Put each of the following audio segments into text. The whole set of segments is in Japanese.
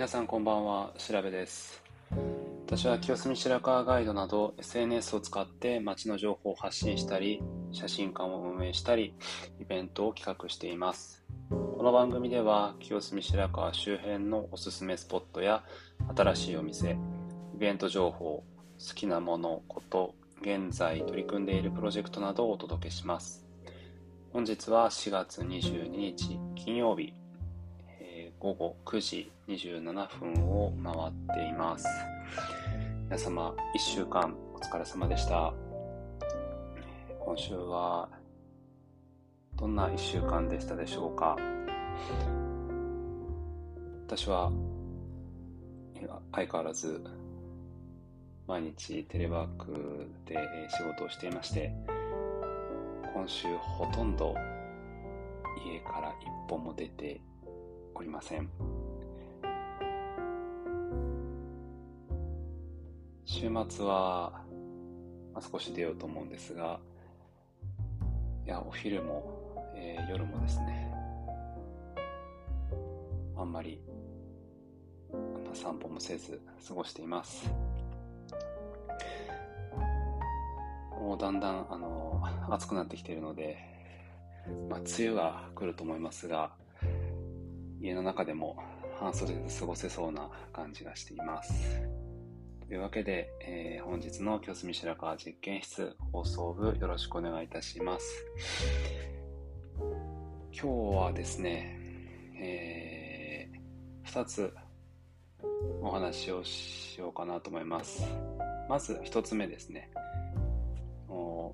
皆さんこんばんは、調べです。私は清澄白河ガイドなど SNS を使って街の情報を発信したり、写真館を運営したり、イベントを企画しています。この番組では清澄白河周辺のおすすめスポットや新しいお店、イベント情報、好きなもの、こと、現在取り組んでいるプロジェクトなどをお届けします。本日は4月22日金曜日午後9時27分を回っています。皆様、1週間お疲れ様でした。今週は、どんな1週間でしたでしょうか？私は、相変わらず、毎日テレワークで仕事をしていまして、今週ほとんど家から一歩も出ておりません。週末は、まあ、少し出ようと思うんですが、いや、お昼も、えー、夜もですね、あんまり、まあ、散歩もせず過ごしています。もうだんだん、あの、暑くなってきているので、まあ、梅雨が来ると思いますが、家の中でも半袖で過ごせそうな感じがしています。というわけで、えー、本日の清澄白河実験室放送部よろしくお願いいたします。今日はですね、えー、2つお話をしようかなと思います。まず1つ目ですね。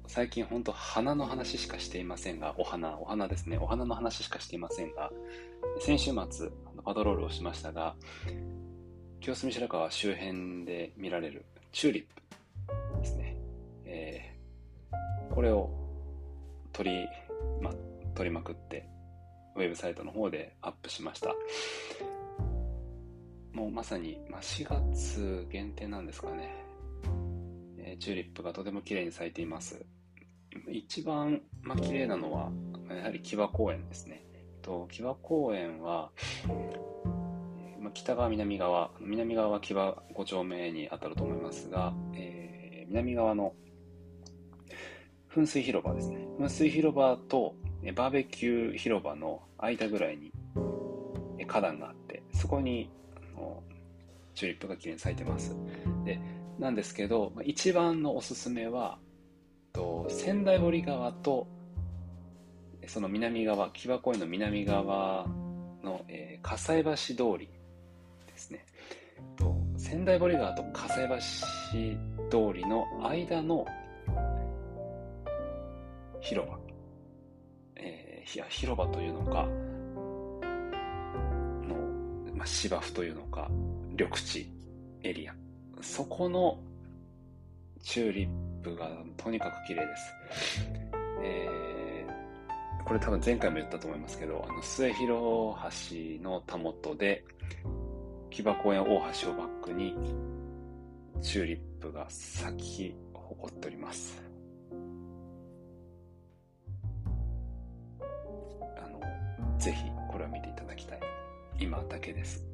最近本当花の話しかしていませんが、お花、お花ですね。お花の話しかしていませんが、先週末、パトロールをしましたが、清澄白河周辺で見られるチューリップですね。えー、これを取り、ま、取りまくって、ウェブサイトの方でアップしました。もうまさに、ま4月限定なんですかね。えー、チューリップがとても綺麗に咲いています。一番、まあ、綺麗なのは、やはり木場公園ですね。と木場公園は、まあ、北側、南側、南側は木場5丁目に当たると思いますが、えー、南側の噴水広場ですね。噴水広場とバーベキュー広場の間ぐらいに花壇があって、そこにチューリップがきれいに咲いてます。で、なんですけど、一番のおすすめは、仙台堀川とその南側、木場公園の南側の、えー、葛西橋通りですね。と仙台堀川と葛西橋通りの間の広場。えー、広場というのか、の、まあ、芝生というのか、緑地エリア。そこのチューリップがとにかく綺麗です。えー、これ多分前回も言ったと思いますけど、あの、末広橋のたもとで、木場公園大橋をバックに、チューリップが咲き誇っております。あの、ぜひこれを見ていただきたい。今だけです。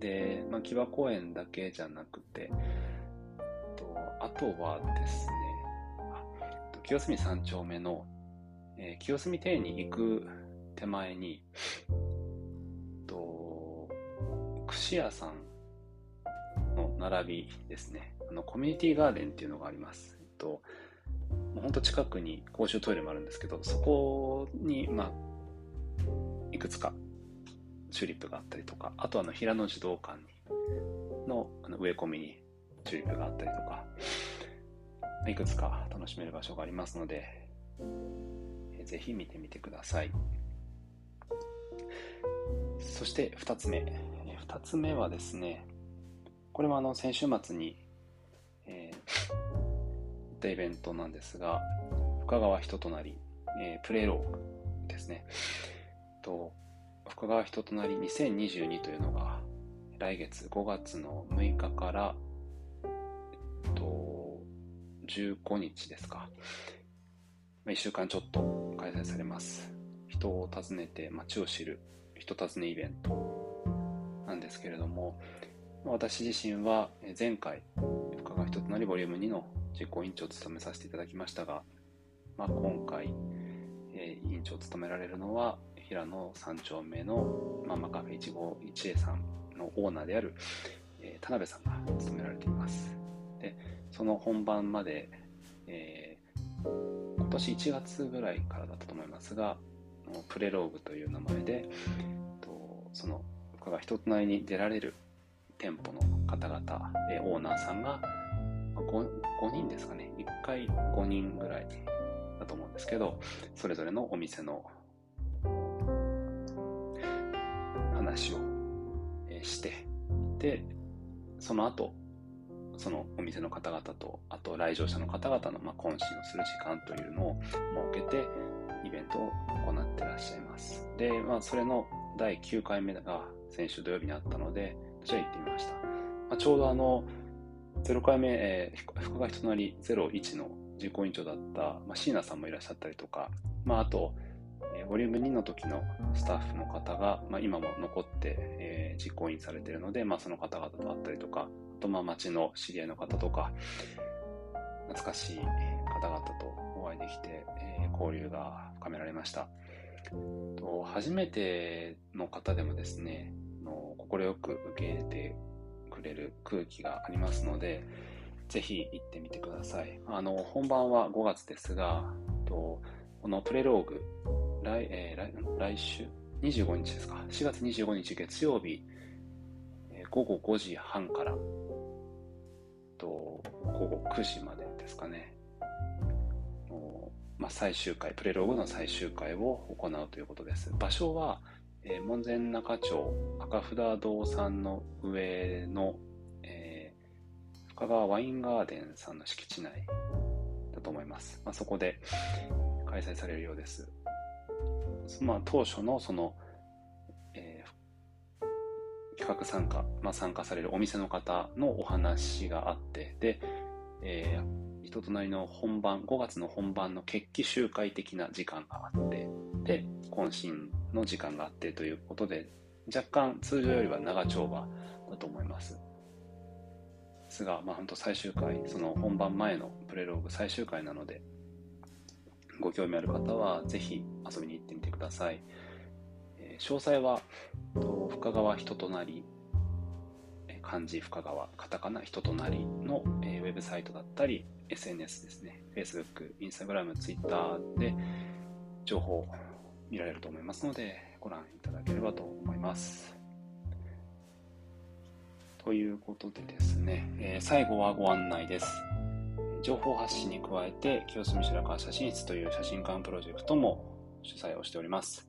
で、まあ、木場公園だけじゃなくて、とあとはですね、清澄三丁目の、えー、清澄庭園に行く手前に、と、串屋さんの並びですね、あの、コミュニティガーデンっていうのがあります。えっと、もうほんと近くに公衆トイレもあるんですけど、そこに、まあ、いくつかチューリップがあったりとか、あとあの、平野児童館のあの植え込みにチューリップがあったりとか、いくつか楽しめる場所がありますので、ぜひ見てみてください。そして2つ目。2つ目はですね、これはあの先週末に、えー、行ったイベントなんですが、深川人となり、えー、プレイロークですね。と深川人となり2022というのが来月5月の6日から15日ですか。1週間ちょっと開催されます。人を訪ねて街を知る人訪ねイベントなんですけれども、私自身は前回、深川人となりボリューム2の実行委員長を務めさせていただきましたが、まあ、今回、え、委員長を務められるのは、平野三丁目のママカフェ151さんのオーナーである、え、田辺さんが務められています。で、その本番まで、えー、今年1月ぐらいからだったと思いますが、プレローグという名前で、とその深川人となりに出られる店舗の方々、えオーナーさんが 5, 5人ですかね、1回5人ぐらいだと思うんですけど、それぞれのお店の話をして、で、その後、そのお店の方々と、あと来場者の方々のま懇親をする時間というのを設けて、イベントを行ってらっしゃいます。で、まあ、それの第9回目が先週土曜日にあったので、そちら行ってみました。まあ、ちょうどあの、0回目、えー、深川人なり01の実行委員長だった、まあ、椎名さんもいらっしゃったりとか、まあ、あと、えー、ボリューム2の時のスタッフの方が、まあ、今も残って、えー、実行委員されているので、まあ、その方々と会ったりとか、と、まあ、町の知り合いの方とか、懐かしい方々とお会いできて、えー、交流が深められました。と初めての方でもですね、快く受け入れてくれる空気がありますので、ぜひ行ってみてください。あの、本番は5月ですが、とこのプレローグ、来,、えー、来来週、25日ですか、4月25日月曜日、午後5時半から、と午後9時までですかね、まあ、最終回、プレログの最終回を行うということです。場所は、えー、門前仲町赤札堂さんの上の、えー、深川ワインガーデンさんの敷地内だと思います。まあ、そこで開催されるようです。まあ、当初のその、企画参加、まあ、参加されるお店の方のお話があって、で、えー、人となりの本番、5月の本番の決起集会的な時間があって、で、懇親の時間があってということで、若干通常よりは長丁場だと思います。ですが、まあ本当最終回、その本番前のプレローグ最終回なので、ご興味ある方はぜひ遊びに行ってみてください。詳細は、と深川人となり、漢字深川、カタカナ人となりの、えー、ウェブサイトだったり、SNS ですね、Facebook、Instagram、Twitter で情報見られると思いますので、ご覧いただければと思います。ということでですね、えー、最後はご案内です。情報発信に加えて、清澄白河写真室という写真館プロジェクトも主催をしております。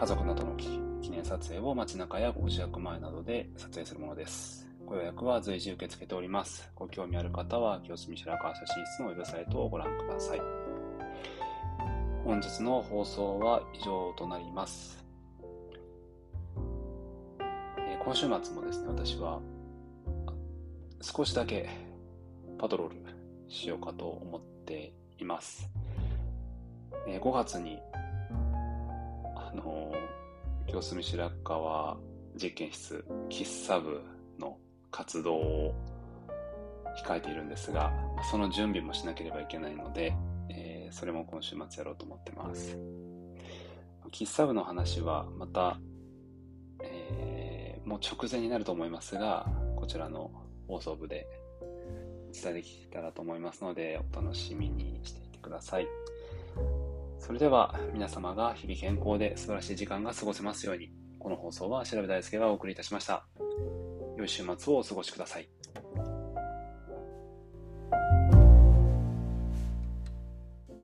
家族などの記念撮影を街中やご自宅前などで撮影するものです。ご予約は随時受け付けております。ご興味ある方は、清澄白河写真室のウェブサイトをご覧ください。本日の放送は以上となります。えー、今週末もですね、私は少しだけパトロールしようかと思っています。えー、5月に、あのー、清澄白河実験室喫茶部の活動を控えているんですが、その準備もしなければいけないのでえ、それも今週末やろうと思ってます。喫茶部の話はまた、えー、もう直前になると思いますが、こちらの放送部でお伝えできたらと思いますので、お楽しみにしていてください。それでは皆様が日々健康で素晴らしい時間が過ごせますように、この放送は調べ大輔がお送りいたしました。良い週末をお過ごしください。